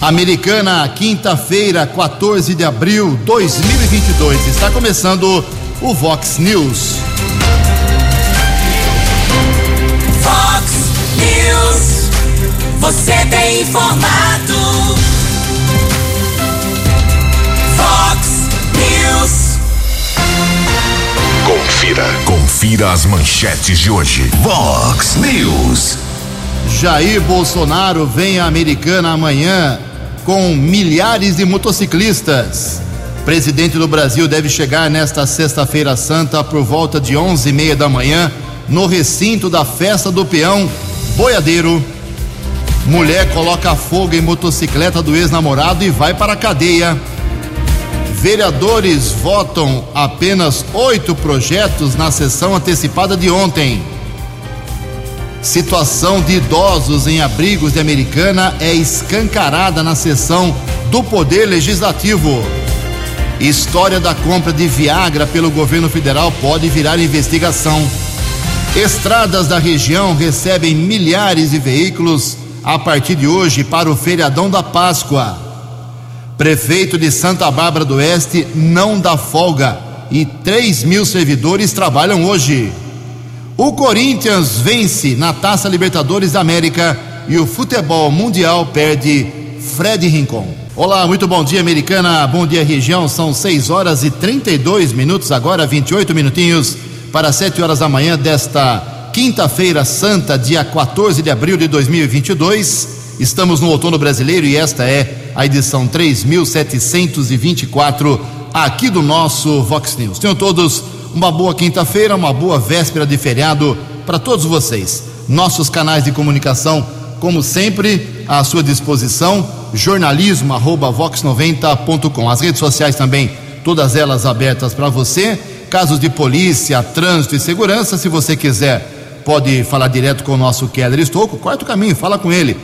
Americana, quinta-feira, 14 de abril 2022. Está começando o Vox News. Vox News. Você tem informado. Vox News. Confira, confira as manchetes de hoje. Vox News. Jair Bolsonaro vem à Americana amanhã com milhares de motociclistas. Presidente do Brasil deve chegar nesta sexta-feira santa por volta de onze e meia da manhã no recinto da festa do peão Boiadeiro. Mulher coloca fogo em motocicleta do ex-namorado e vai para a cadeia. Vereadores votam apenas oito projetos na sessão antecipada de ontem. Situação de idosos em abrigos de Americana é escancarada na sessão do Poder Legislativo. História da compra de Viagra pelo governo federal pode virar investigação. Estradas da região recebem milhares de veículos a partir de hoje para o feriadão da Páscoa. Prefeito de Santa Bárbara do Oeste não dá folga e 3 mil servidores trabalham hoje. O Corinthians vence na Taça Libertadores da América e o futebol mundial perde Fred Rincon. Olá, muito bom dia, americana. Bom dia, região. São 6 horas e 32 minutos, agora 28 minutinhos para 7 horas da manhã desta quinta-feira santa, dia 14 de abril de 2022. Estamos no outono brasileiro e esta é a edição 3724 aqui do nosso Vox News. Tenham todos uma boa quinta-feira, uma boa véspera de feriado para todos vocês. Nossos canais de comunicação, como sempre, à sua disposição, jornalismo@vox90.com. As redes sociais também, todas elas abertas para você. Casos de polícia, trânsito e segurança, se você quiser, pode falar direto com o nosso Keller Estouco. Quarto caminho, fala com ele.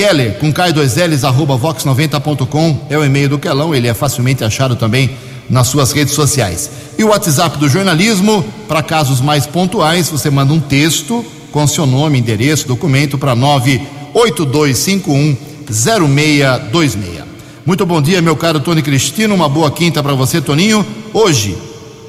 Keller, com K2Ls, arroba vox90.com, é o e-mail do Kelão, ele é facilmente achado também nas suas redes sociais. E o WhatsApp do jornalismo, para casos mais pontuais, você manda um texto com seu nome, endereço, documento para 98251 0626. Muito bom dia, meu caro Tony Cristino. Uma boa quinta para você, Toninho. Hoje,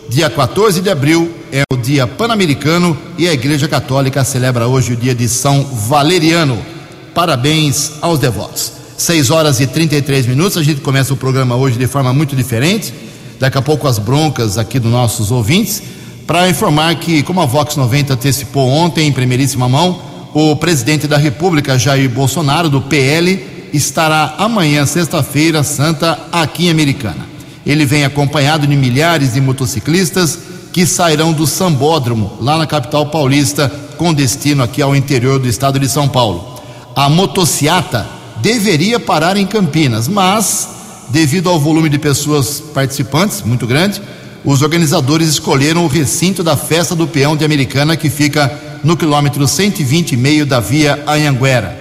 dia 14 de abril, é o dia pan-americano e a Igreja Católica celebra hoje o dia de São Valeriano. Parabéns aos devotos. 6 horas e 33 minutos. A gente começa o programa hoje de forma muito diferente daqui a pouco as broncas aqui dos nossos ouvintes, para informar que, como a Vox 90 antecipou ontem, em primeiríssima mão, o presidente da República, Jair Bolsonaro, do PL, estará amanhã, sexta-feira, santa, aqui em Americana. Ele vem acompanhado de milhares de motociclistas que sairão do Sambódromo, lá na capital paulista, com destino aqui ao interior do estado de São Paulo. A motociata deveria parar em Campinas, mas devido ao volume de pessoas participantes muito grande, os organizadores escolheram o recinto da festa do peão de Americana, que fica no quilômetro 120 e meio da via Anhanguera.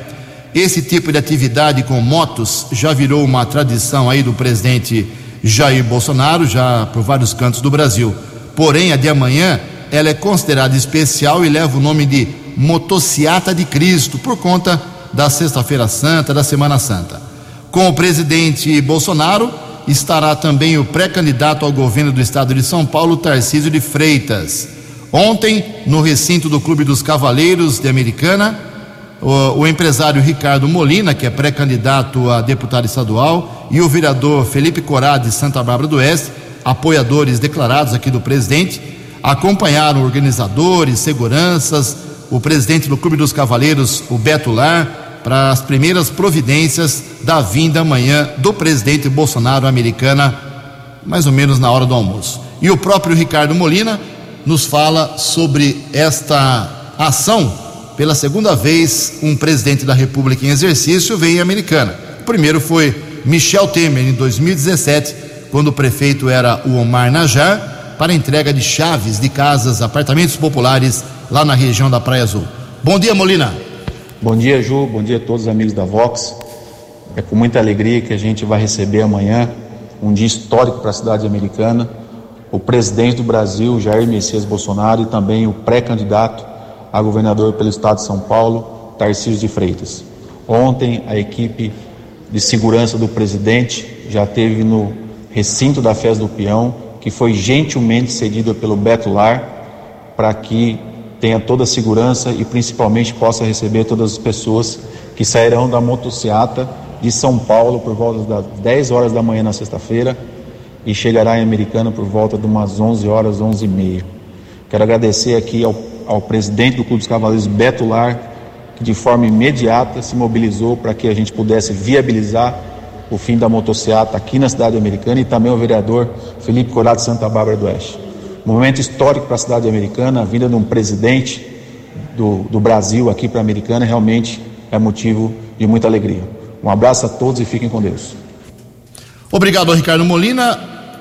Esse tipo de atividade com motos já virou uma tradição aí do presidente Jair Bolsonaro, já por vários cantos do Brasil. Porém, a de amanhã, ela é considerada especial e leva o nome de Motociata de Cristo, por conta da Sexta-feira Santa, da Semana Santa. Com o presidente Bolsonaro estará também o pré-candidato ao governo do estado de São Paulo, Tarcísio de Freitas. Ontem, no recinto do Clube dos Cavaleiros de Americana, o, o empresário Ricardo Molina, que é pré-candidato a deputado estadual, e o vereador Felipe Corá, de Santa Bárbara do Oeste, apoiadores declarados aqui do presidente, acompanharam organizadores, seguranças, o presidente do Clube dos Cavaleiros, o Beto Lar, para as primeiras providências da vinda amanhã do presidente Bolsonaro americana, mais ou menos na hora do almoço. E o próprio Ricardo Molina nos fala sobre esta ação. Pela segunda vez, um presidente da República em exercício vem em Americana. O primeiro foi Michel Temer, em 2017, quando o prefeito era o Omar Najar, para entrega de chaves de casas, apartamentos populares lá na região da Praia Azul. Bom dia, Molina. Bom dia, Ju. Bom dia a todos os amigos da Vox. É com muita alegria que a gente vai receber amanhã um dia histórico para a cidade americana. O presidente do Brasil, Jair Messias Bolsonaro, e também o pré-candidato a governador pelo estado de São Paulo, Tarcísio de Freitas. Ontem, a equipe de segurança do presidente já teve no recinto da Festa do Peão, que foi gentilmente cedido pelo Beto Lar para que tenha toda a segurança e principalmente possa receber todas as pessoas que sairão da motociata de São Paulo por volta das 10 horas da manhã na sexta-feira e chegará em Americana por volta de umas 11 horas, 11 e meia. Quero agradecer aqui ao, ao presidente do Clube dos Cavaleiros, Beto Lar, que de forma imediata se mobilizou para que a gente pudesse viabilizar o fim da motocicleta aqui na cidade americana e também o vereador Felipe Corado Santa Bárbara do Oeste. Momento histórico para a cidade americana, a vinda de um presidente do, do Brasil aqui para a americana realmente é motivo de muita alegria. Um abraço a todos e fiquem com Deus. Obrigado, Ricardo Molina.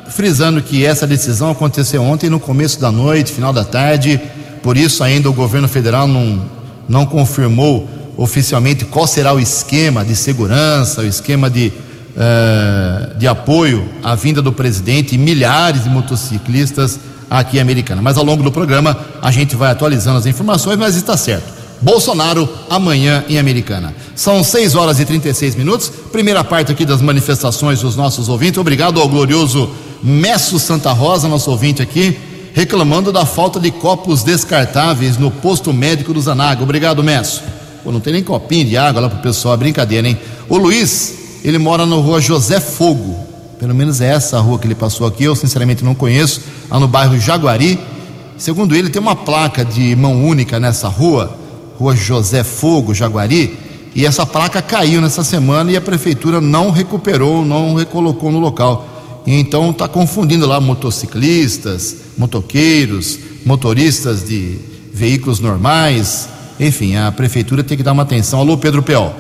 Frisando que essa decisão aconteceu ontem no começo da noite, final da tarde, por isso ainda o governo federal não, não confirmou oficialmente qual será o esquema de segurança, o esquema de, uh, de apoio à vinda do presidente e milhares de motociclistas aqui em Americana. Mas ao longo do programa a gente vai atualizando as informações, mas está certo. Bolsonaro amanhã em Americana. São 6 horas e 36 minutos. Primeira parte aqui das manifestações dos nossos ouvintes. Obrigado ao glorioso Messo Santa Rosa, nosso ouvinte aqui, reclamando da falta de copos descartáveis no posto médico do Zanaga. Obrigado, Messo. Pô, não tem nem copinho de água lá pro pessoal, é brincadeira, hein? O Luiz, ele mora na rua José Fogo. Pelo menos essa rua que ele passou aqui, eu sinceramente não conheço, lá no bairro Jaguari. Segundo ele, tem uma placa de mão única nessa rua Rua José Fogo, Jaguari, e essa placa caiu nessa semana e a prefeitura não recuperou, não recolocou no local. Então está confundindo lá motociclistas, motoqueiros, motoristas de veículos normais. Enfim, a prefeitura tem que dar uma atenção. Alô, Pedro Peol.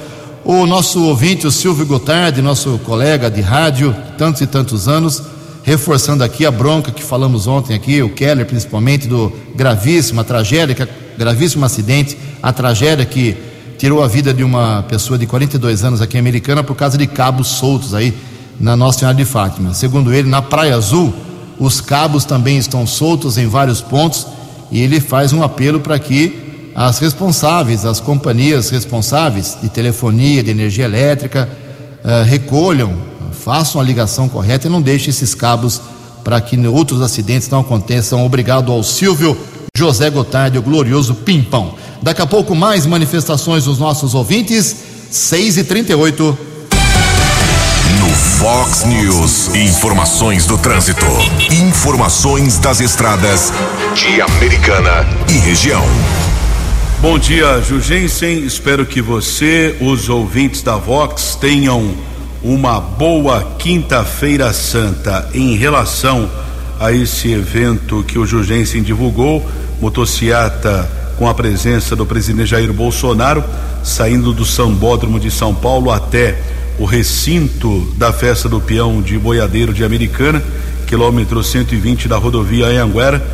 O nosso ouvinte, o Silvio Gotardi, nosso colega de rádio, tantos e tantos anos, reforçando aqui a bronca que falamos ontem aqui, o Keller principalmente, do gravíssima tragédia, gravíssimo acidente a tragédia que tirou a vida de uma pessoa de 42 anos aqui Americana por causa de cabos soltos aí na Nossa Senhora de Fátima. Segundo ele, na Praia Azul, os cabos também estão soltos em vários pontos e ele faz um apelo para que as responsáveis, as companhias responsáveis de telefonia, de energia elétrica, uh, recolham, façam a ligação correta e não deixem esses cabos para que outros acidentes não aconteçam. Obrigado ao Silvio José Gotardi, o glorioso Pimpão. Daqui a pouco mais manifestações dos nossos ouvintes, 6 e 38 No Fox News, informações do trânsito. Informações das estradas de Americana e região. Bom dia, Jugensen. Espero que você, os ouvintes da Vox, tenham uma boa Quinta-feira Santa. Em relação a esse evento que o Jugensen divulgou, motociata com a presença do presidente Jair Bolsonaro, saindo do Sambódromo de São Paulo até o recinto da festa do peão de Boiadeiro de Americana, quilômetro 120 da rodovia Anhanguera.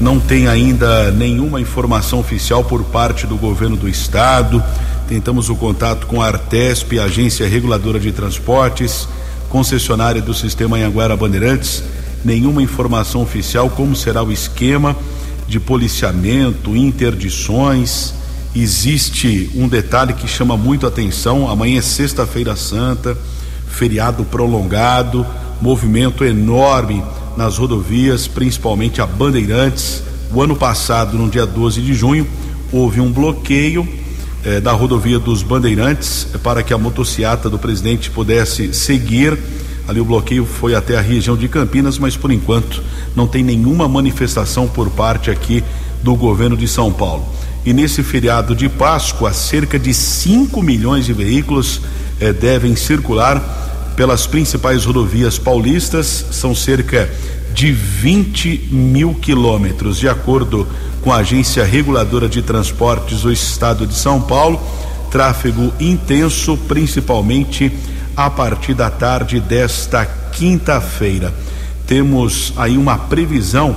Não tem ainda nenhuma informação oficial por parte do governo do estado. Tentamos o contato com a Artesp, agência reguladora de transportes, concessionária do sistema Anhanguera Bandeirantes. Nenhuma informação oficial como será o esquema de policiamento, interdições. Existe um detalhe que chama muito atenção: amanhã é Sexta-feira Santa, feriado prolongado, movimento enorme nas rodovias, principalmente a Bandeirantes. O ano passado, no dia 12 de junho, houve um bloqueio eh, da rodovia dos Bandeirantes eh, para que a motociata do presidente pudesse seguir Ali o bloqueio foi até a região de Campinas, mas por enquanto não tem nenhuma manifestação por parte aqui do governo de São Paulo. E nesse feriado de Páscoa, cerca de 5 milhões de veículos eh, devem circular pelas principais rodovias paulistas, são cerca de 20 mil quilômetros, de acordo com a Agência Reguladora de Transportes do Estado de São Paulo. Tráfego intenso, principalmente a partir da tarde desta quinta-feira. Temos aí uma previsão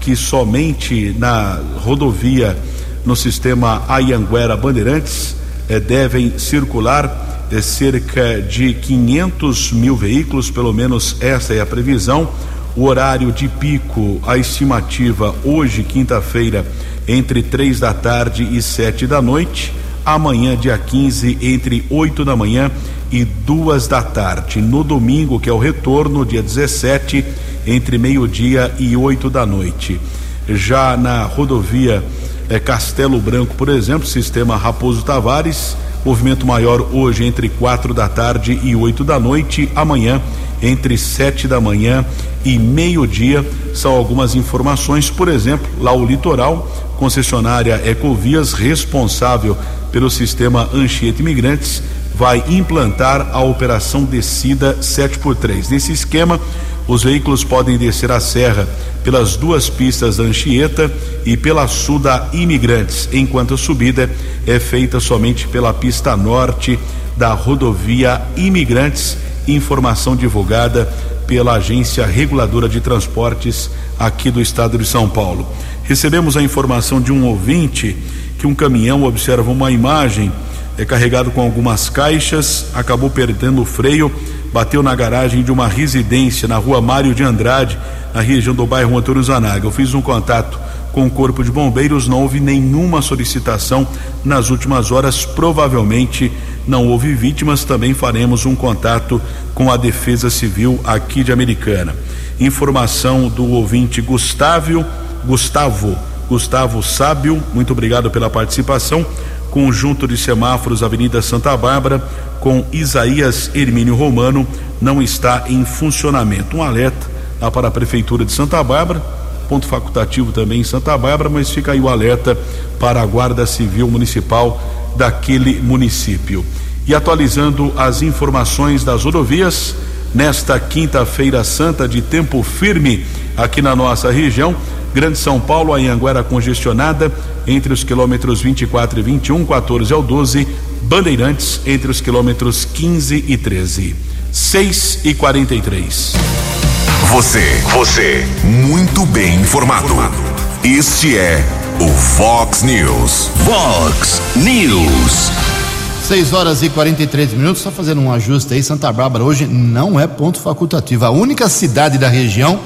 que somente na rodovia no sistema Ayanguera Bandeirantes eh, devem circular eh, cerca de 500 mil veículos, pelo menos essa é a previsão. O horário de pico, a estimativa hoje, quinta-feira, entre três da tarde e sete da noite amanhã, dia 15, entre 8 da manhã e duas da tarde. No domingo, que é o retorno, dia 17, entre meio-dia e 8 da noite. Já na rodovia eh, Castelo Branco, por exemplo, sistema Raposo Tavares, movimento maior hoje entre 4 da tarde e 8 da noite. Amanhã, entre 7 da manhã e meio-dia. São algumas informações, por exemplo, lá o litoral, concessionária Ecovias, responsável pelo sistema Anchieta Imigrantes, vai implantar a operação descida 7x3. Nesse esquema, os veículos podem descer a serra pelas duas pistas da Anchieta e pela sul da Imigrantes, enquanto a subida é feita somente pela pista norte da rodovia Imigrantes. Informação divulgada pela Agência Reguladora de Transportes aqui do estado de São Paulo. Recebemos a informação de um ouvinte que um caminhão observa uma imagem é carregado com algumas caixas, acabou perdendo o freio, bateu na garagem de uma residência na rua Mário de Andrade, na região do bairro Antônio Zanaga. Eu fiz um contato com o Corpo de Bombeiros, não houve nenhuma solicitação nas últimas horas, provavelmente não houve vítimas. Também faremos um contato com a Defesa Civil aqui de Americana. Informação do ouvinte Gustavo, Gustavo, Gustavo Sábio, muito obrigado pela participação conjunto de semáforos Avenida Santa Bárbara com Isaías Hermínio Romano não está em funcionamento. Um alerta para a Prefeitura de Santa Bárbara, ponto facultativo também em Santa Bárbara, mas fica aí o alerta para a Guarda Civil Municipal daquele município. E atualizando as informações das rodovias, nesta quinta-feira santa de tempo firme aqui na nossa região, Grande São Paulo, a Anhanguera congestionada entre os quilômetros 24 e 21, 14 ao 12, Bandeirantes entre os quilômetros 15 e 13. 6 e 43. Você, você, muito bem informado. Este é o Fox News. Fox News. 6 horas e 43 minutos, só fazendo um ajuste aí, Santa Bárbara hoje não é ponto facultativo. A única cidade da região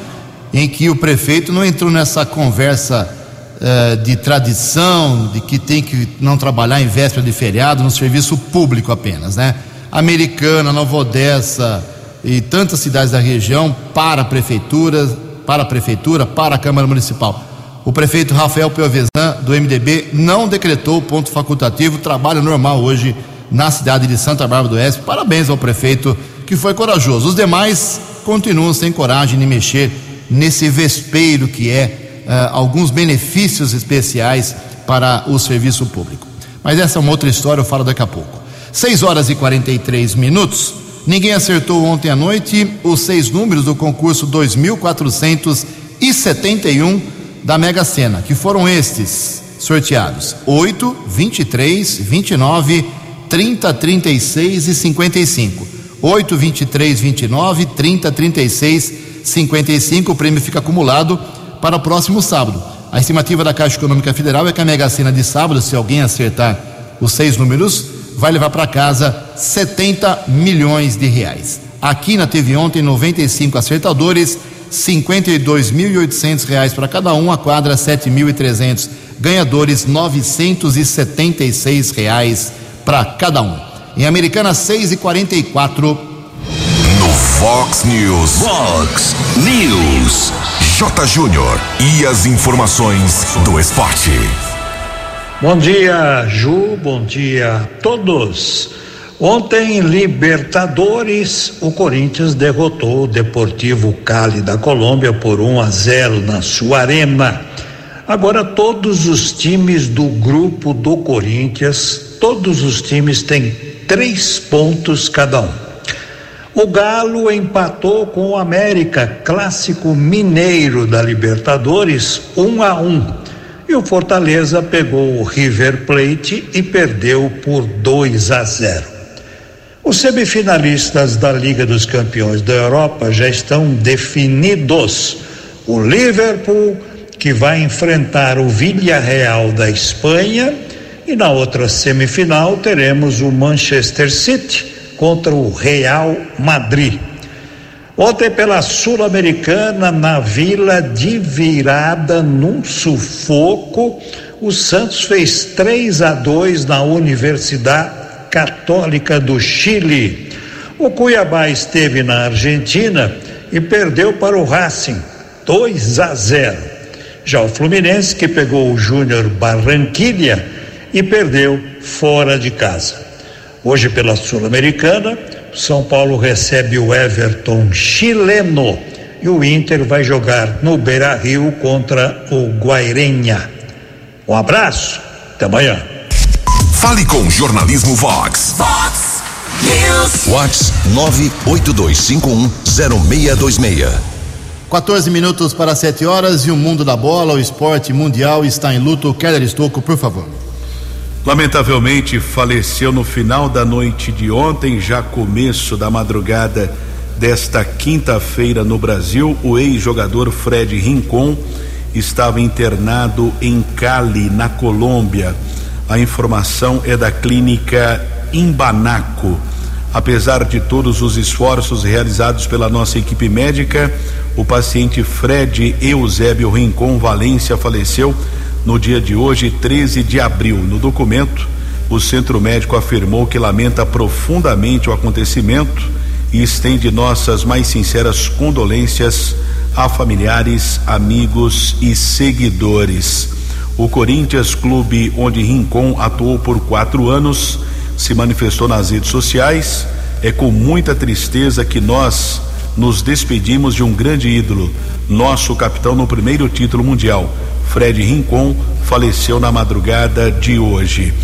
em que o prefeito não entrou nessa conversa uh, de tradição, de que tem que não trabalhar em véspera de feriado, no serviço público apenas, né? Americana, Nova Odessa e tantas cidades da região para a prefeitura, para a prefeitura, para a Câmara Municipal. O prefeito Rafael Piovesan, do MDB, não decretou ponto facultativo, trabalho normal hoje na cidade de Santa Bárbara do Oeste. Parabéns ao prefeito que foi corajoso. Os demais continuam sem coragem de mexer nesse vespeiro que é uh, alguns benefícios especiais para o serviço público. Mas essa é uma outra história, eu falo daqui a pouco. 6 horas e 43 minutos. Ninguém acertou ontem à noite os seis números do concurso 2471 da Mega Sena, que foram estes sorteados: 8, 23, 29, 30, 36 e 55. 8, 23, 29, 30, 36 55. O prêmio fica acumulado para o próximo sábado. A estimativa da Caixa Econômica Federal é que a Mega Sena de sábado, se alguém acertar os seis números, vai levar para casa 70 milhões de reais. Aqui na TV ontem, 95 acertadores, 52.800 reais para cada um, a quadra 7.300 ganhadores, 976 reais para cada um. Em Americana 6 e 44 Fox News. Fox News. J. Júnior. E as informações do esporte. Bom dia, Ju. Bom dia a todos. Ontem, Libertadores, o Corinthians derrotou o Deportivo Cali da Colômbia por 1 a 0 na sua arena. Agora, todos os times do grupo do Corinthians, todos os times têm três pontos cada um. O Galo empatou com o América, clássico mineiro da Libertadores, 1 um a 1. Um. E o Fortaleza pegou o River Plate e perdeu por 2 a 0. Os semifinalistas da Liga dos Campeões da Europa já estão definidos. O Liverpool, que vai enfrentar o Villarreal da Espanha, e na outra semifinal teremos o Manchester City contra o Real Madrid. Ontem pela Sul-Americana, na Vila de Virada, num sufoco, o Santos fez 3 a 2 na Universidade Católica do Chile. O Cuiabá esteve na Argentina e perdeu para o Racing 2 a 0. Já o Fluminense, que pegou o Júnior Barranquilha e perdeu fora de casa. Hoje, pela Sul-Americana, São Paulo recebe o Everton chileno e o Inter vai jogar no Beira Rio contra o Guairenha. Um abraço, até amanhã. Fale com Jornalismo Vox. Vox News. Vox 982510626. 14 minutos para 7 horas e o mundo da bola, o esporte mundial está em luto. Keller Estocco, por favor. Lamentavelmente faleceu no final da noite de ontem, já começo da madrugada desta quinta-feira no Brasil, o ex-jogador Fred Rincon estava internado em Cali, na Colômbia. A informação é da clínica Imbanaco. Apesar de todos os esforços realizados pela nossa equipe médica, o paciente Fred Eusébio Rincon Valência faleceu no dia de hoje, 13 de abril. No documento, o centro médico afirmou que lamenta profundamente o acontecimento e estende nossas mais sinceras condolências a familiares, amigos e seguidores. O Corinthians, clube onde Rincon atuou por quatro anos, se manifestou nas redes sociais. É com muita tristeza que nós nos despedimos de um grande ídolo, nosso capitão no primeiro título mundial. Fred Rincon faleceu na madrugada de hoje.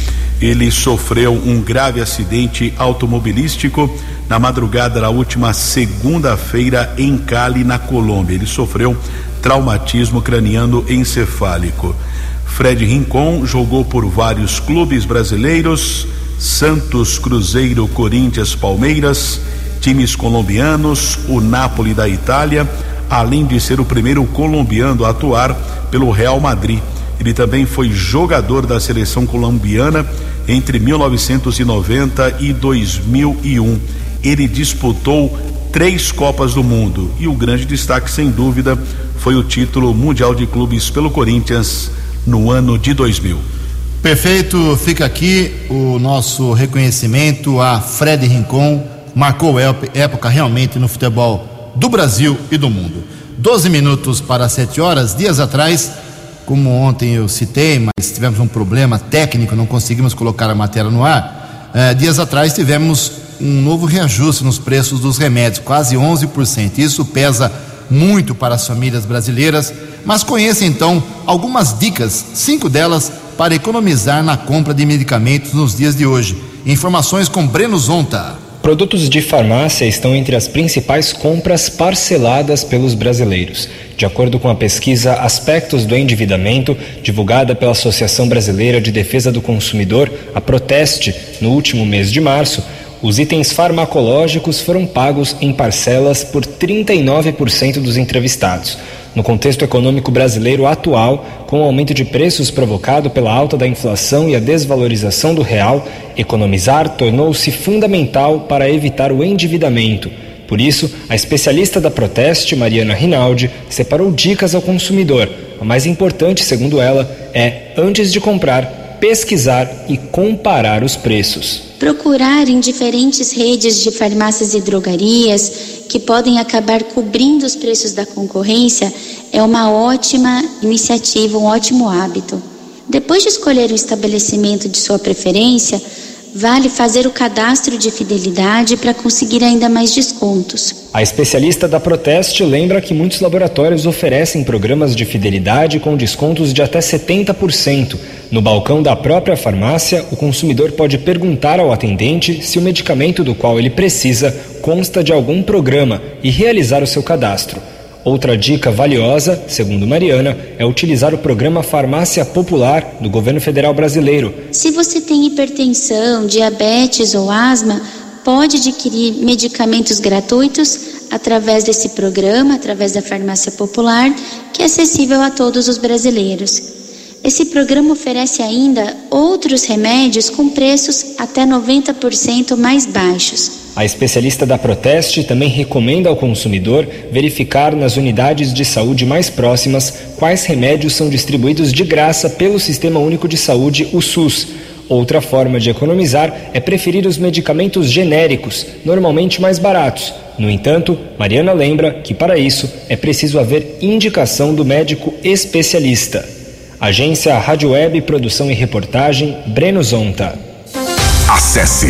Ele sofreu um grave acidente automobilístico na madrugada da última segunda-feira em Cali, na Colômbia. Ele sofreu traumatismo craniano encefálico. Fred Rincon jogou por vários clubes brasileiros: Santos, Cruzeiro, Corinthians, Palmeiras, times colombianos, o Napoli da Itália, além de ser o primeiro colombiano a atuar pelo Real Madrid. Ele também foi jogador da seleção colombiana entre 1990 e 2001. Ele disputou três Copas do Mundo e o grande destaque, sem dúvida, foi o título mundial de clubes pelo Corinthians no ano de 2000. Perfeito, fica aqui o nosso reconhecimento a Fred Rincon, marcou época realmente no futebol do Brasil e do mundo. 12 minutos para 7 horas, dias atrás, como ontem eu citei, mas tivemos um problema técnico, não conseguimos colocar a matéria no ar. Eh, dias atrás tivemos um novo reajuste nos preços dos remédios, quase 11%. Isso pesa muito para as famílias brasileiras, mas conheça então algumas dicas, cinco delas, para economizar na compra de medicamentos nos dias de hoje. Informações com Breno Zonta. Produtos de farmácia estão entre as principais compras parceladas pelos brasileiros. De acordo com a pesquisa Aspectos do Endividamento, divulgada pela Associação Brasileira de Defesa do Consumidor, a Proteste, no último mês de março, os itens farmacológicos foram pagos em parcelas por 39% dos entrevistados. No contexto econômico brasileiro atual, com o aumento de preços provocado pela alta da inflação e a desvalorização do real, economizar tornou-se fundamental para evitar o endividamento. Por isso, a especialista da Proteste, Mariana Rinaldi, separou dicas ao consumidor. A mais importante, segundo ela, é, antes de comprar, pesquisar e comparar os preços. Procurar em diferentes redes de farmácias e drogarias que podem acabar cobrindo os preços da concorrência é uma ótima iniciativa, um ótimo hábito. Depois de escolher o estabelecimento de sua preferência, vale fazer o cadastro de fidelidade para conseguir ainda mais descontos. A especialista da Proteste lembra que muitos laboratórios oferecem programas de fidelidade com descontos de até 70%. No balcão da própria farmácia, o consumidor pode perguntar ao atendente se o medicamento do qual ele precisa consta de algum programa e realizar o seu cadastro. Outra dica valiosa, segundo Mariana, é utilizar o programa Farmácia Popular do governo federal brasileiro. Se você tem hipertensão, diabetes ou asma, pode adquirir medicamentos gratuitos através desse programa, através da Farmácia Popular, que é acessível a todos os brasileiros. Esse programa oferece ainda outros remédios com preços até 90% mais baixos. A especialista da Proteste também recomenda ao consumidor verificar nas unidades de saúde mais próximas quais remédios são distribuídos de graça pelo Sistema Único de Saúde, o SUS. Outra forma de economizar é preferir os medicamentos genéricos, normalmente mais baratos. No entanto, Mariana lembra que para isso é preciso haver indicação do médico especialista. Agência Rádio Web Produção e Reportagem, Breno Zonta. Acesse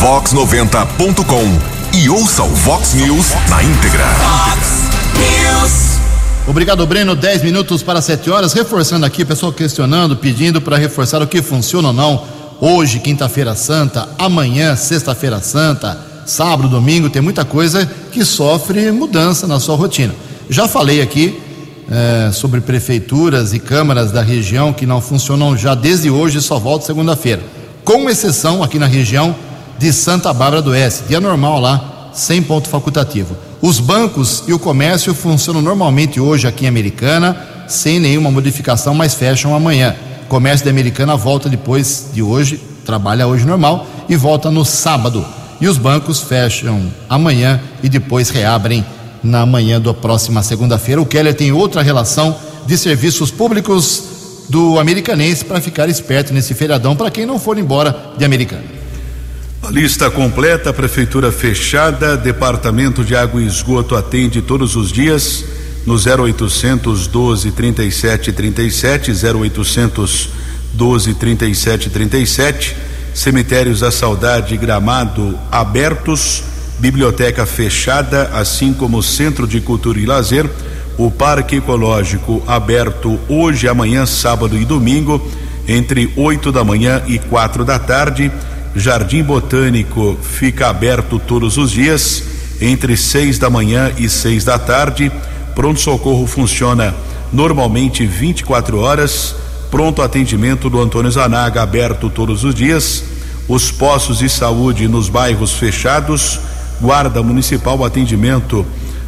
vox90.com e ouça o Vox News na íntegra. Obrigado, Breno. 10 minutos para 7 horas. Reforçando aqui, pessoal questionando, pedindo para reforçar o que funciona ou não. Hoje, quinta-feira santa, amanhã, sexta-feira santa, sábado, domingo, tem muita coisa que sofre mudança na sua rotina. Já falei aqui é, sobre prefeituras e câmaras da região que não funcionam já desde hoje e só voltam segunda-feira. Com exceção aqui na região de Santa Bárbara do Oeste, dia normal lá, sem ponto facultativo. Os bancos e o comércio funcionam normalmente hoje aqui em Americana, sem nenhuma modificação, mas fecham amanhã. O comércio da Americana volta depois de hoje, trabalha hoje normal e volta no sábado. E os bancos fecham amanhã e depois reabrem na manhã da próxima segunda-feira. O Keller tem outra relação de serviços públicos do Americanense para ficar esperto nesse feriadão para quem não for embora de Americana. Lista completa, prefeitura fechada, departamento de água e esgoto atende todos os dias no 0800 12 37 37, 0800 12 37 37, cemitérios da saudade Gramado abertos, biblioteca fechada, assim como centro de cultura e lazer, o parque ecológico aberto hoje, amanhã, sábado e domingo, entre 8 da manhã e quatro da tarde Jardim Botânico fica aberto todos os dias, entre seis da manhã e seis da tarde. Pronto-socorro funciona normalmente 24 horas. Pronto atendimento do Antônio Zanaga aberto todos os dias. Os postos de saúde nos bairros fechados. Guarda Municipal atendimento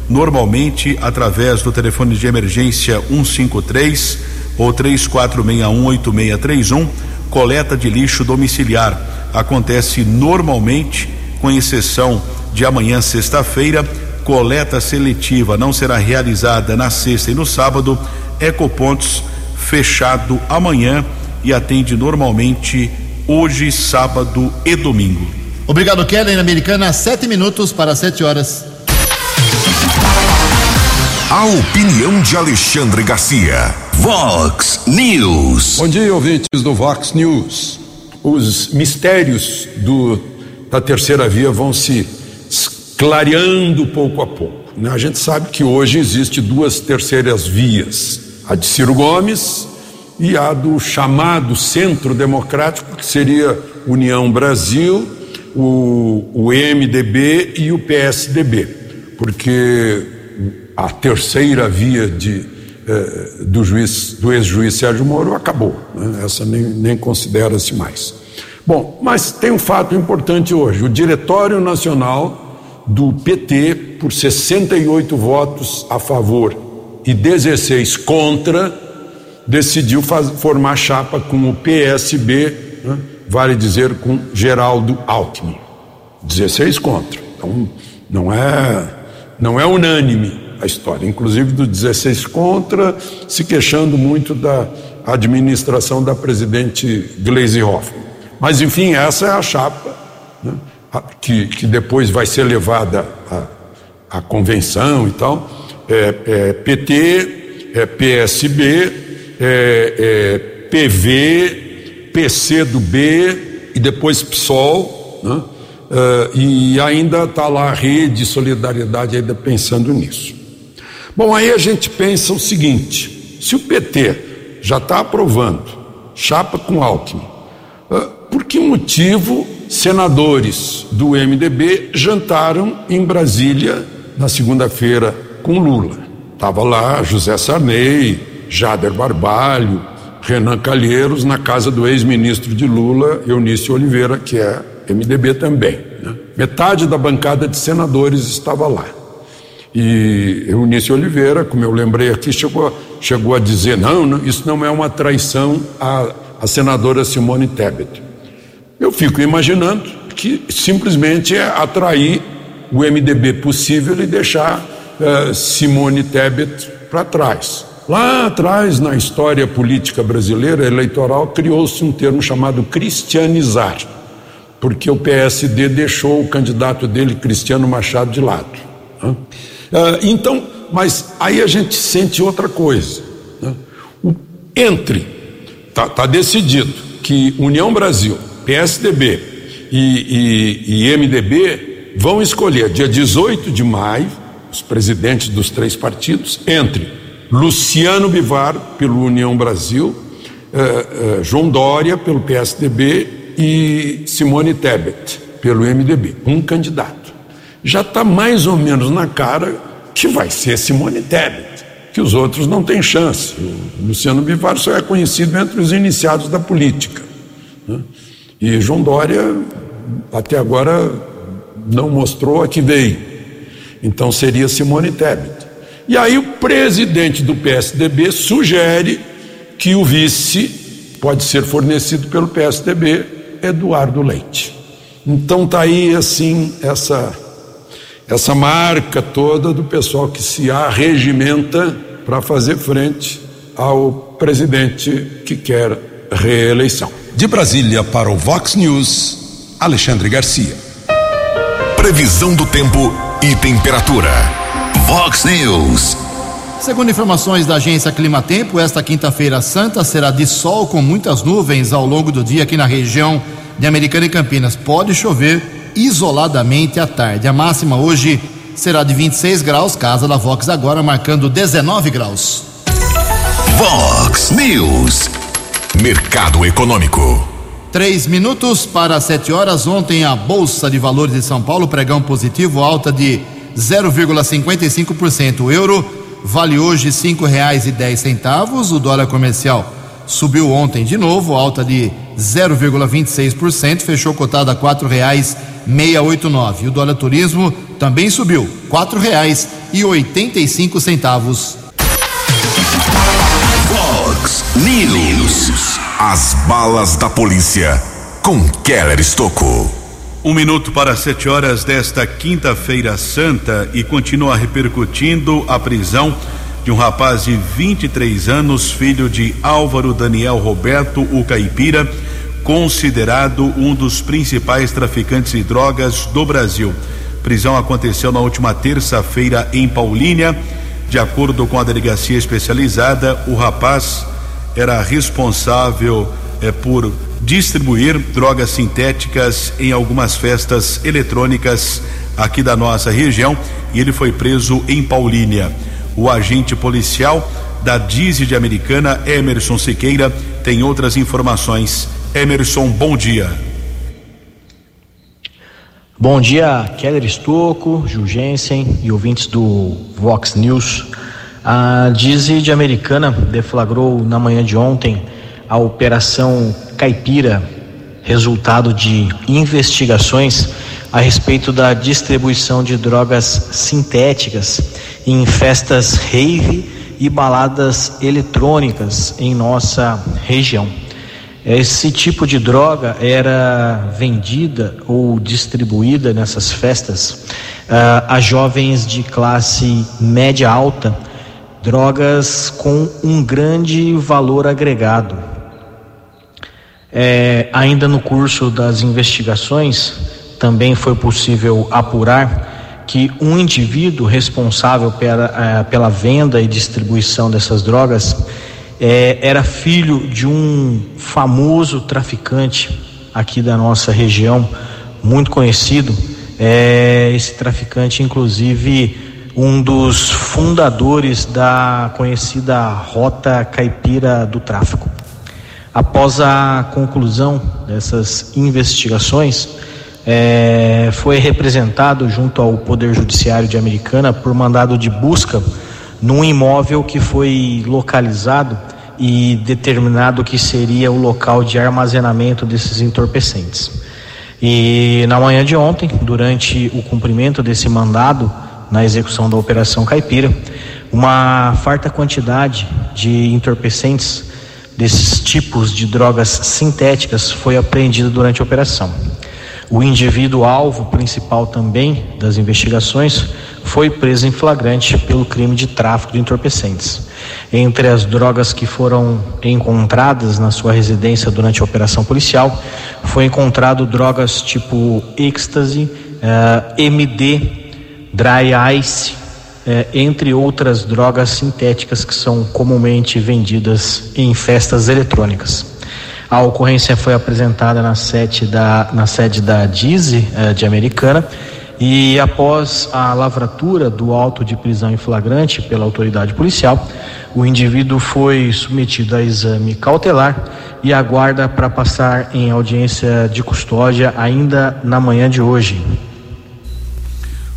normalmente através do telefone de emergência 153 ou 3461 8631. Coleta de lixo domiciliar acontece normalmente, com exceção de amanhã, sexta-feira. Coleta seletiva não será realizada na sexta e no sábado. Ecopontos fechado amanhã e atende normalmente hoje, sábado e domingo. Obrigado, Kellen. Americana, sete minutos para sete horas. A opinião de Alexandre Garcia. Vox News. Bom dia, ouvintes do Vox News os mistérios do, da terceira via vão se clareando pouco a pouco. Né? A gente sabe que hoje existe duas terceiras vias: a de Ciro Gomes e a do chamado Centro Democrático, que seria União Brasil, o, o MDB e o PSDB, porque a terceira via de, eh, do juiz, do ex-juiz Sérgio Moro acabou. Né? Essa nem, nem considera-se mais. Bom, mas tem um fato importante hoje: o Diretório Nacional do PT, por 68 votos a favor e 16 contra, decidiu faz, formar chapa com o PSB, né, vale dizer com Geraldo Alckmin. 16 contra. Então, não é, não é unânime a história. Inclusive, dos 16 contra, se queixando muito da administração da presidente Gleisi Hoffmann. Mas, enfim, essa é a chapa né, que, que depois vai ser levada à, à convenção e tal. É, é PT, é PSB, é, é PV, PC do B e depois PSOL. Né, é, e ainda está lá a rede solidariedade ainda pensando nisso. Bom, aí a gente pensa o seguinte: se o PT já está aprovando chapa com Alckmin, por que motivo senadores do MDB jantaram em Brasília na segunda-feira com Lula? Estava lá José Sarney, Jader Barbalho, Renan Calheiros, na casa do ex-ministro de Lula, Eunício Oliveira, que é MDB também. Né? Metade da bancada de senadores estava lá. E Eunice Oliveira, como eu lembrei aqui, chegou, chegou a dizer: não, não, isso não é uma traição à, à senadora Simone Tebet. Eu fico imaginando que simplesmente é atrair o MDB possível e deixar uh, Simone Tebet para trás. Lá atrás, na história política brasileira eleitoral, criou-se um termo chamado cristianizar, porque o PSD deixou o candidato dele, Cristiano Machado, de lado. Né? Uh, então, mas aí a gente sente outra coisa. Né? O, entre, está tá decidido que União Brasil, PSDB e, e, e MDB vão escolher dia 18 de maio os presidentes dos três partidos entre Luciano Bivar, pelo União Brasil, uh, uh, João Dória, pelo PSDB e Simone Tebet, pelo MDB. Um candidato. Já está mais ou menos na cara que vai ser Simone Tebet, que os outros não têm chance. O Luciano Bivar só é conhecido entre os iniciados da política. Né? E João Dória, até agora, não mostrou a que veio. Então seria Simone Tebet. E aí o presidente do PSDB sugere que o vice pode ser fornecido pelo PSDB, Eduardo Leite. Então está aí assim essa essa marca toda do pessoal que se arregimenta para fazer frente ao presidente que quer reeleição. De Brasília para o Vox News, Alexandre Garcia. Previsão do tempo e temperatura. Vox News. Segundo informações da agência Climatempo, esta quinta-feira santa será de sol com muitas nuvens ao longo do dia aqui na região de Americana e Campinas. Pode chover isoladamente à tarde. A máxima hoje será de 26 graus, casa da Vox agora marcando 19 graus. Vox News. Mercado Econômico. Três minutos para sete horas. Ontem a Bolsa de Valores de São Paulo, pregão positivo, alta de 0,55%. O euro vale hoje cinco reais e dez centavos. O dólar comercial subiu ontem de novo, alta de 0,26%, fechou cotado a quatro reais meia oito nove. O dólar turismo também subiu, quatro reais e oitenta e cinco centavos. Fox News. As balas da polícia com Keller Estocou. Um minuto para sete horas desta quinta-feira santa e continua repercutindo a prisão de um rapaz de 23 anos, filho de Álvaro Daniel Roberto, o caipira, considerado um dos principais traficantes de drogas do Brasil. Prisão aconteceu na última terça-feira em Paulínia. De acordo com a delegacia especializada, o rapaz era responsável eh, por distribuir drogas sintéticas em algumas festas eletrônicas aqui da nossa região e ele foi preso em Paulínia. O agente policial da Dize de Americana, Emerson Siqueira, tem outras informações. Emerson, bom dia. Bom dia, Keller Estocco, Jugensen e ouvintes do Vox News. A Dize de Americana deflagrou na manhã de ontem a operação Caipira, resultado de investigações a respeito da distribuição de drogas sintéticas em festas rave e baladas eletrônicas em nossa região. Esse tipo de droga era vendida ou distribuída nessas festas uh, a jovens de classe média alta, drogas com um grande valor agregado, é, ainda no curso das investigações, também foi possível apurar que um indivíduo responsável pela, é, pela venda e distribuição dessas drogas é, era filho de um famoso traficante aqui da nossa região, muito conhecido. É, esse traficante, inclusive, um dos fundadores da conhecida Rota Caipira do Tráfico. Após a conclusão dessas investigações, é, foi representado junto ao Poder Judiciário de Americana por mandado de busca num imóvel que foi localizado e determinado que seria o local de armazenamento desses entorpecentes. E na manhã de ontem, durante o cumprimento desse mandado na execução da Operação Caipira. Uma farta quantidade de entorpecentes desses tipos de drogas sintéticas foi apreendida durante a operação. O indivíduo alvo principal também das investigações foi preso em flagrante pelo crime de tráfico de entorpecentes. Entre as drogas que foram encontradas na sua residência durante a operação policial, foi encontrado drogas tipo êxtase, eh, MD, dry ice, uh, entre outras drogas sintéticas que são comumente vendidas em festas eletrônicas. A ocorrência foi apresentada na sede da, na sede da DISE uh, de Americana e após a lavratura do auto de prisão em flagrante pela autoridade policial, o indivíduo foi submetido a exame cautelar e aguarda para passar em audiência de custódia ainda na manhã de hoje.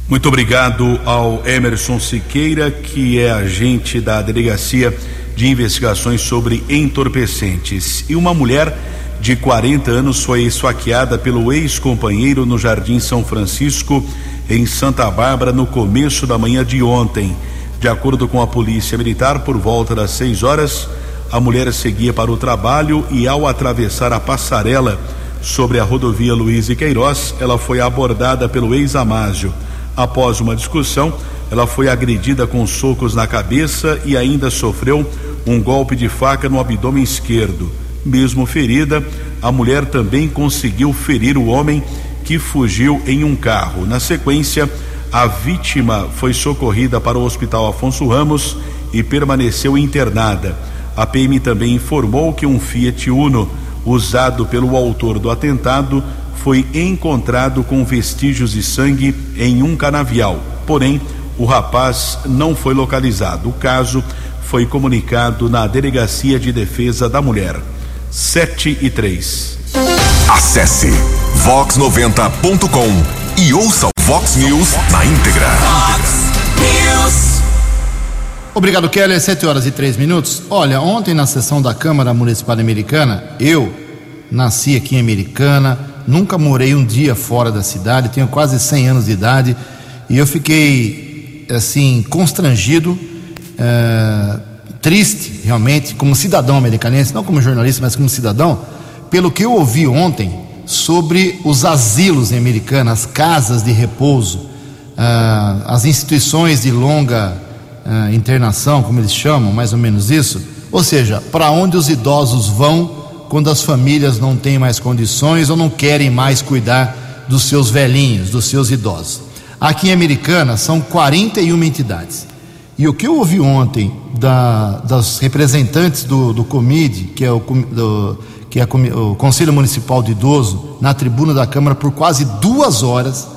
Muito obrigado ao Emerson Siqueira, que é agente da Delegacia de Investigações sobre Entorpecentes. E uma mulher de 40 anos foi esfaqueada pelo ex-companheiro no Jardim São Francisco, em Santa Bárbara, no começo da manhã de ontem. De acordo com a Polícia Militar, por volta das 6 horas, a mulher seguia para o trabalho e, ao atravessar a passarela sobre a rodovia Luiz e Queiroz, ela foi abordada pelo ex-amásio. Após uma discussão, ela foi agredida com socos na cabeça e ainda sofreu um golpe de faca no abdômen esquerdo. Mesmo ferida, a mulher também conseguiu ferir o homem que fugiu em um carro. Na sequência, a vítima foi socorrida para o Hospital Afonso Ramos e permaneceu internada. A PM também informou que um Fiat Uno, usado pelo autor do atentado, foi encontrado com vestígios de sangue em um canavial. Porém, o rapaz não foi localizado. O caso foi comunicado na Delegacia de Defesa da Mulher. 7 e 3. Acesse vox90.com e ouça o Vox News na íntegra. Vox News. Obrigado, Kelly. 7 horas e 3 minutos. Olha, ontem na sessão da Câmara Municipal Americana, eu nasci aqui em Americana, nunca morei um dia fora da cidade, tenho quase 100 anos de idade e eu fiquei, assim, constrangido. Eh, triste, realmente, como cidadão americanense, não como jornalista, mas como cidadão, pelo que eu ouvi ontem sobre os asilos em as casas de repouso, uh, as instituições de longa uh, internação, como eles chamam, mais ou menos isso. Ou seja, para onde os idosos vão quando as famílias não têm mais condições ou não querem mais cuidar dos seus velhinhos, dos seus idosos. Aqui em Americana são 41 entidades. E o que eu ouvi ontem da, das representantes do, do COMID, que é, o, do, que é o Conselho Municipal de Idoso, na tribuna da Câmara por quase duas horas,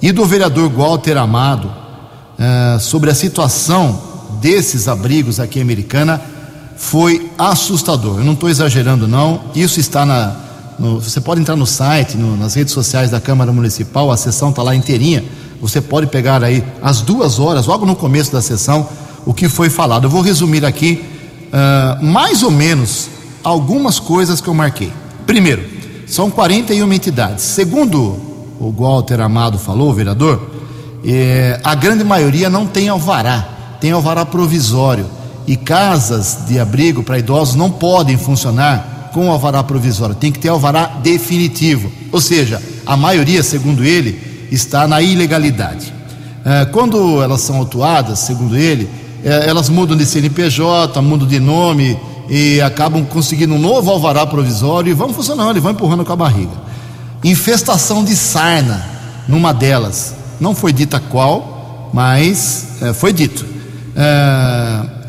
e do vereador Walter Amado, uh, sobre a situação desses abrigos aqui em Americana, foi assustador. Eu não estou exagerando, não. Isso está na. No, você pode entrar no site, no, nas redes sociais da Câmara Municipal, a sessão está lá inteirinha você pode pegar aí as duas horas, logo no começo da sessão, o que foi falado. Eu vou resumir aqui uh, mais ou menos algumas coisas que eu marquei. Primeiro, são 41 entidades. Segundo o Walter Amado falou, o vereador, eh, a grande maioria não tem alvará, tem alvará provisório. E casas de abrigo para idosos não podem funcionar com alvará provisório, tem que ter alvará definitivo. Ou seja, a maioria, segundo ele, está na ilegalidade. É, quando elas são autuadas, segundo ele, é, elas mudam de CNPJ, mudam de nome e acabam conseguindo um novo alvará provisório e vão funcionando, e vão empurrando com a barriga. Infestação de sarna, numa delas, não foi dita qual, mas é, foi dito.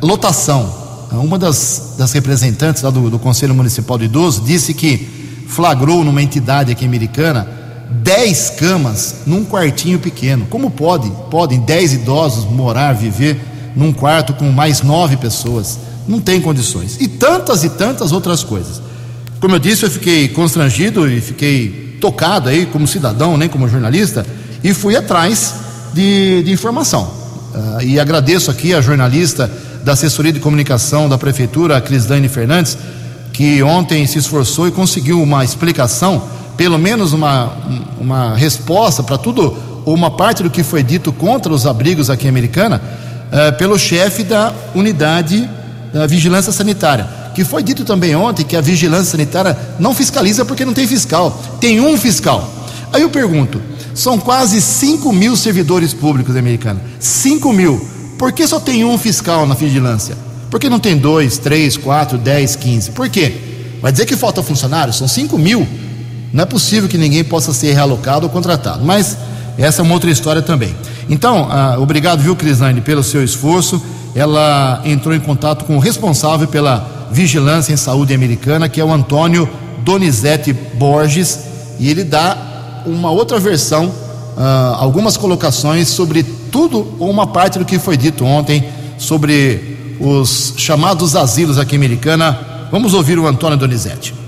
Lotação. Uma das, das representantes lá do, do Conselho Municipal de Idoso disse que flagrou numa entidade aqui americana 10 camas num quartinho pequeno. Como pode? Podem 10 idosos morar, viver num quarto com mais nove pessoas? Não tem condições. E tantas e tantas outras coisas. Como eu disse, eu fiquei constrangido e fiquei tocado aí como cidadão, nem como jornalista, e fui atrás de, de informação. Uh, e agradeço aqui a jornalista da assessoria de comunicação da prefeitura, a Crislane Fernandes, que ontem se esforçou e conseguiu uma explicação pelo menos uma, uma resposta para tudo ou uma parte do que foi dito contra os abrigos aqui em Americana uh, pelo chefe da unidade da vigilância sanitária. Que foi dito também ontem que a vigilância sanitária não fiscaliza porque não tem fiscal. Tem um fiscal. Aí eu pergunto: são quase 5 mil servidores públicos americanos. 5 mil. Por que só tem um fiscal na vigilância? Por que não tem dois, três, quatro, dez, quinze? Por quê? Vai dizer que falta funcionário? São 5 mil. Não é possível que ninguém possa ser realocado ou contratado. Mas essa é uma outra história também. Então, ah, obrigado, viu, Crislane, pelo seu esforço. Ela entrou em contato com o responsável pela vigilância em saúde americana, que é o Antônio Donizete Borges, e ele dá uma outra versão, ah, algumas colocações sobre tudo ou uma parte do que foi dito ontem sobre os chamados asilos aqui em Americana. Vamos ouvir o Antônio Donizete.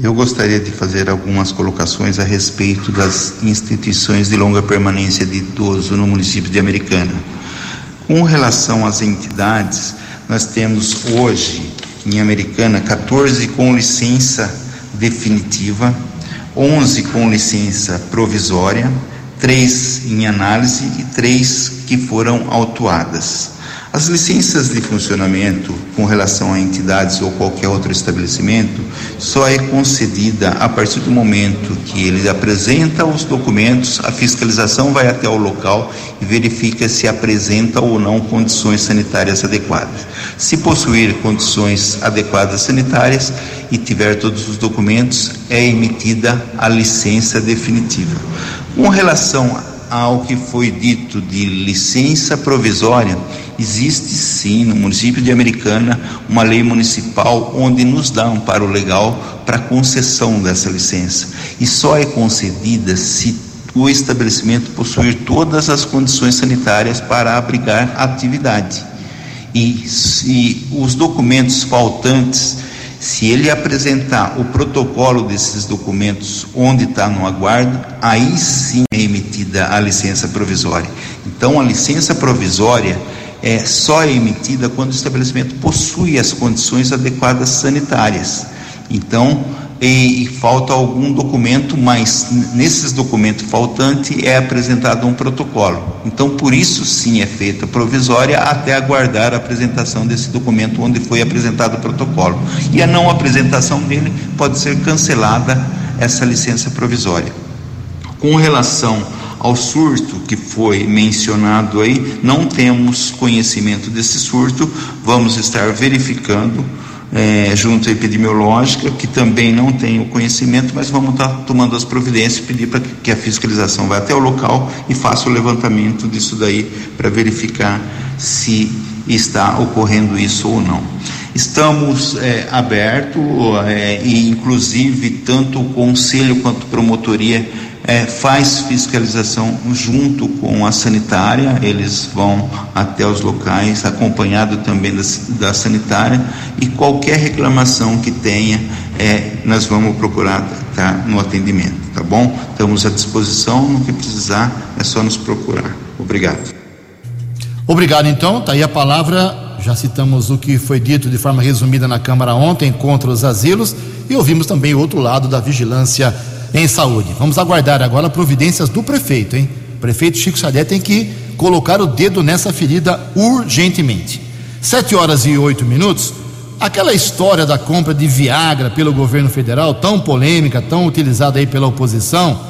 Eu gostaria de fazer algumas colocações a respeito das instituições de longa permanência de idoso no município de Americana. Com relação às entidades, nós temos hoje em Americana 14 com licença definitiva, 11 com licença provisória, 3 em análise e 3 que foram autuadas. As licenças de funcionamento com relação a entidades ou qualquer outro estabelecimento só é concedida a partir do momento que ele apresenta os documentos, a fiscalização vai até o local e verifica se apresenta ou não condições sanitárias adequadas. Se possuir condições adequadas sanitárias e tiver todos os documentos, é emitida a licença definitiva. Com relação ao que foi dito de licença provisória, existe sim no município de Americana uma lei municipal onde nos dá amparo legal para concessão dessa licença. E só é concedida se o estabelecimento possuir todas as condições sanitárias para abrigar a atividade. E se os documentos faltantes se ele apresentar o protocolo desses documentos onde está no aguardo, aí sim é emitida a licença provisória. Então, a licença provisória é só é emitida quando o estabelecimento possui as condições adequadas sanitárias. Então, e, e, falta algum documento, mas nesses documentos faltantes é apresentado um protocolo. Então, por isso sim é feita provisória até aguardar a apresentação desse documento onde foi apresentado o protocolo. E a não apresentação dele pode ser cancelada essa licença provisória. Com relação ao surto que foi mencionado aí, não temos conhecimento desse surto, vamos estar verificando é, junto à epidemiológica, que também não tem o conhecimento, mas vamos estar tomando as providências, pedir para que a fiscalização vá até o local e faça o levantamento disso daí para verificar se está ocorrendo isso ou não. Estamos é, abertos é, e, inclusive, tanto o conselho quanto a promotoria é, faz fiscalização junto com a sanitária, eles vão até os locais, acompanhado também da, da sanitária, e qualquer reclamação que tenha, é, nós vamos procurar estar tá, no atendimento, tá bom? Estamos à disposição, no que precisar, é só nos procurar. Obrigado. Obrigado, então. Está aí a palavra. Já citamos o que foi dito de forma resumida na Câmara ontem contra os asilos e ouvimos também o outro lado da vigilância em saúde. Vamos aguardar agora providências do prefeito, hein? O prefeito Chico Xavier tem que colocar o dedo nessa ferida urgentemente. Sete horas e oito minutos. Aquela história da compra de Viagra pelo governo federal, tão polêmica, tão utilizada aí pela oposição,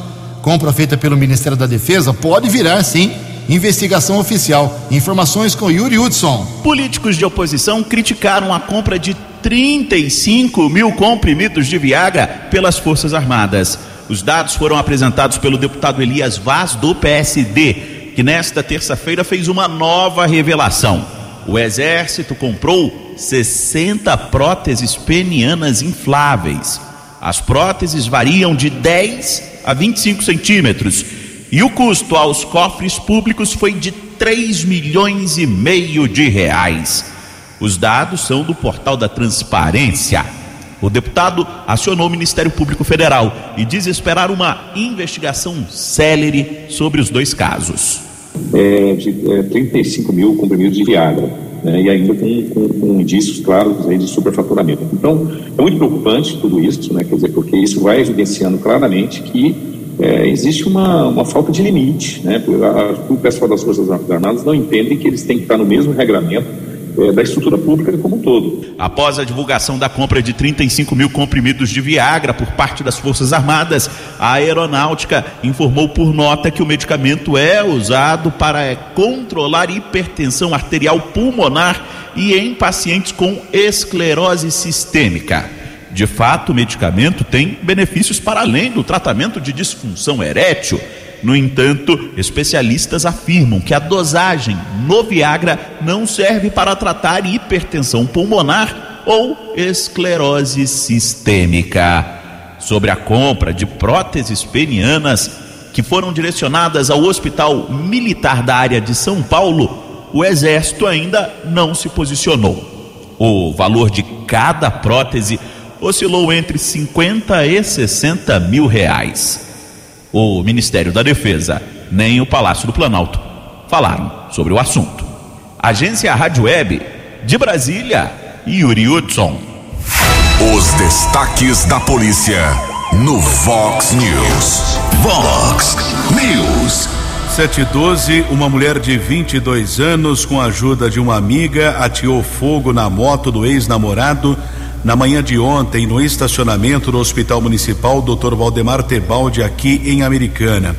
compra feita pelo Ministério da Defesa, pode virar sim investigação oficial. Informações com Yuri Hudson. Políticos de oposição criticaram a compra de 35 mil comprimidos de Viagra pelas Forças Armadas. Os dados foram apresentados pelo deputado Elias Vaz, do PSD, que nesta terça-feira fez uma nova revelação. O Exército comprou 60 próteses penianas infláveis. As próteses variam de 10 a 25 centímetros e o custo aos cofres públicos foi de 3 milhões e meio de reais. Os dados são do portal da Transparência. O deputado acionou o Ministério Público Federal e diz esperar uma investigação célere sobre os dois casos. É, de é, 35 mil comprimidos de Viagra, né, e ainda com, com, com indícios claros aí de superfaturamento. Então, é muito preocupante tudo isso, né, quer dizer, porque isso vai evidenciando claramente que é, existe uma, uma falta de limite. Né? O pessoal das Forças Armadas não entende que eles têm que estar no mesmo regramento é, da estrutura pública como um todo. Após a divulgação da compra de 35 mil comprimidos de Viagra por parte das Forças Armadas, a Aeronáutica informou por nota que o medicamento é usado para controlar hipertensão arterial pulmonar e em pacientes com esclerose sistêmica. De fato, o medicamento tem benefícios para além do tratamento de disfunção erétil. No entanto, especialistas afirmam que a dosagem no Viagra não serve para tratar hipertensão pulmonar ou esclerose sistêmica. Sobre a compra de próteses penianas que foram direcionadas ao Hospital Militar da área de São Paulo, o Exército ainda não se posicionou. O valor de cada prótese oscilou entre 50 e 60 mil reais. O Ministério da Defesa nem o Palácio do Planalto falaram sobre o assunto. Agência Rádio Web de Brasília, Yuri Hudson. Os destaques da polícia no Vox News. Vox News. 712, uma mulher de 22 anos, com a ajuda de uma amiga, ateou fogo na moto do ex-namorado na manhã de ontem, no estacionamento do Hospital Municipal Dr. Valdemar Tebaldi, aqui em Americana.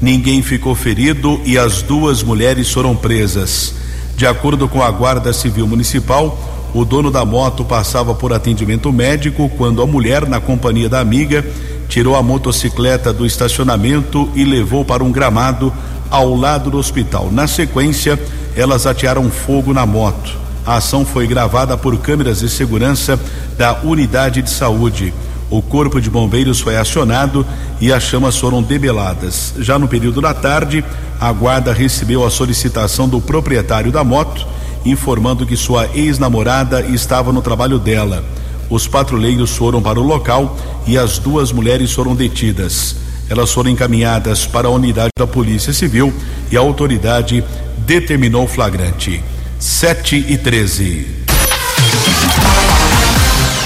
Ninguém ficou ferido e as duas mulheres foram presas. De acordo com a Guarda Civil Municipal, o dono da moto passava por atendimento médico quando a mulher, na companhia da amiga, tirou a motocicleta do estacionamento e levou para um gramado ao lado do hospital. Na sequência, elas atearam fogo na moto. A ação foi gravada por câmeras de segurança da unidade de saúde. O corpo de bombeiros foi acionado e as chamas foram debeladas. Já no período da tarde, a guarda recebeu a solicitação do proprietário da moto, informando que sua ex-namorada estava no trabalho dela. Os patrulheiros foram para o local e as duas mulheres foram detidas. Elas foram encaminhadas para a unidade da Polícia Civil e a autoridade determinou o flagrante. 7 e 13.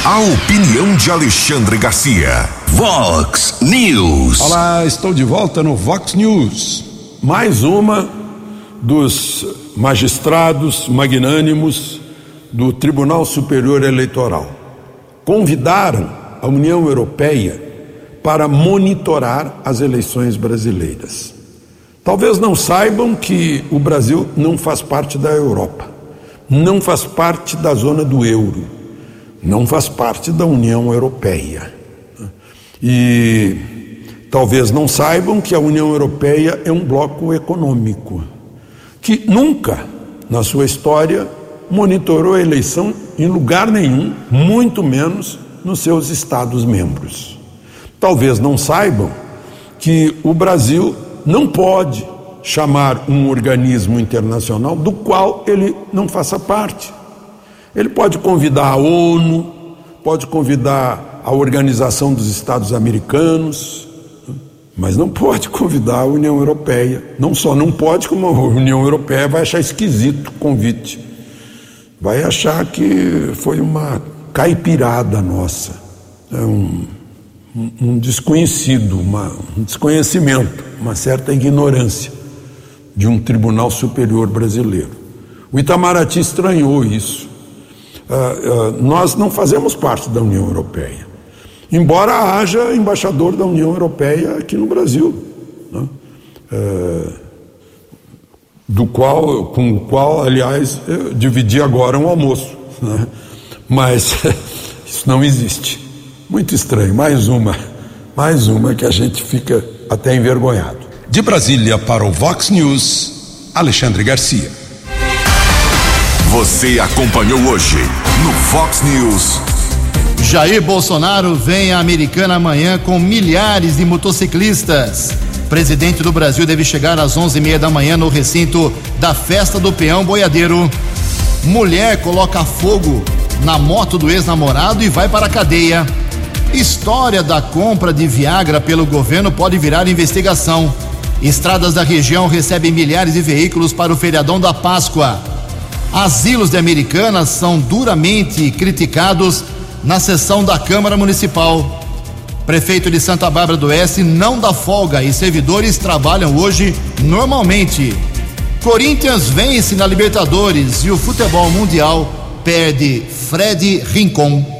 A opinião de Alexandre Garcia. Vox News. Olá, estou de volta no Vox News. Mais uma dos magistrados magnânimos do Tribunal Superior Eleitoral. Convidaram a União Europeia para monitorar as eleições brasileiras. Talvez não saibam que o Brasil não faz parte da Europa, não faz parte da zona do euro, não faz parte da União Europeia. E talvez não saibam que a União Europeia é um bloco econômico, que nunca na sua história monitorou a eleição em lugar nenhum, muito menos nos seus Estados-membros. Talvez não saibam que o Brasil não pode chamar um organismo internacional do qual ele não faça parte. Ele pode convidar a ONU, pode convidar a Organização dos Estados Americanos, mas não pode convidar a União Europeia. Não só não pode, como a União Europeia vai achar esquisito o convite. Vai achar que foi uma caipirada nossa. É um um desconhecido, uma, um desconhecimento, uma certa ignorância de um tribunal superior brasileiro. O Itamaraty estranhou isso. Uh, uh, nós não fazemos parte da União Europeia, embora haja embaixador da União Europeia aqui no Brasil, né? uh, do qual, com o qual, aliás, eu dividi agora um almoço, né? mas isso não existe. Muito estranho, mais uma, mais uma que a gente fica até envergonhado. De Brasília para o Vox News, Alexandre Garcia. Você acompanhou hoje no Vox News. Jair Bolsonaro vem à Americana amanhã com milhares de motociclistas. Presidente do Brasil deve chegar às onze e meia da manhã no recinto da Festa do Peão Boiadeiro. Mulher coloca fogo na moto do ex-namorado e vai para a cadeia. História da compra de Viagra pelo governo pode virar investigação. Estradas da região recebem milhares de veículos para o feriadão da Páscoa. Asilos de Americanas são duramente criticados na sessão da Câmara Municipal. Prefeito de Santa Bárbara do Oeste não dá folga e servidores trabalham hoje normalmente. Corinthians vence na Libertadores e o futebol mundial perde Fred Rincon.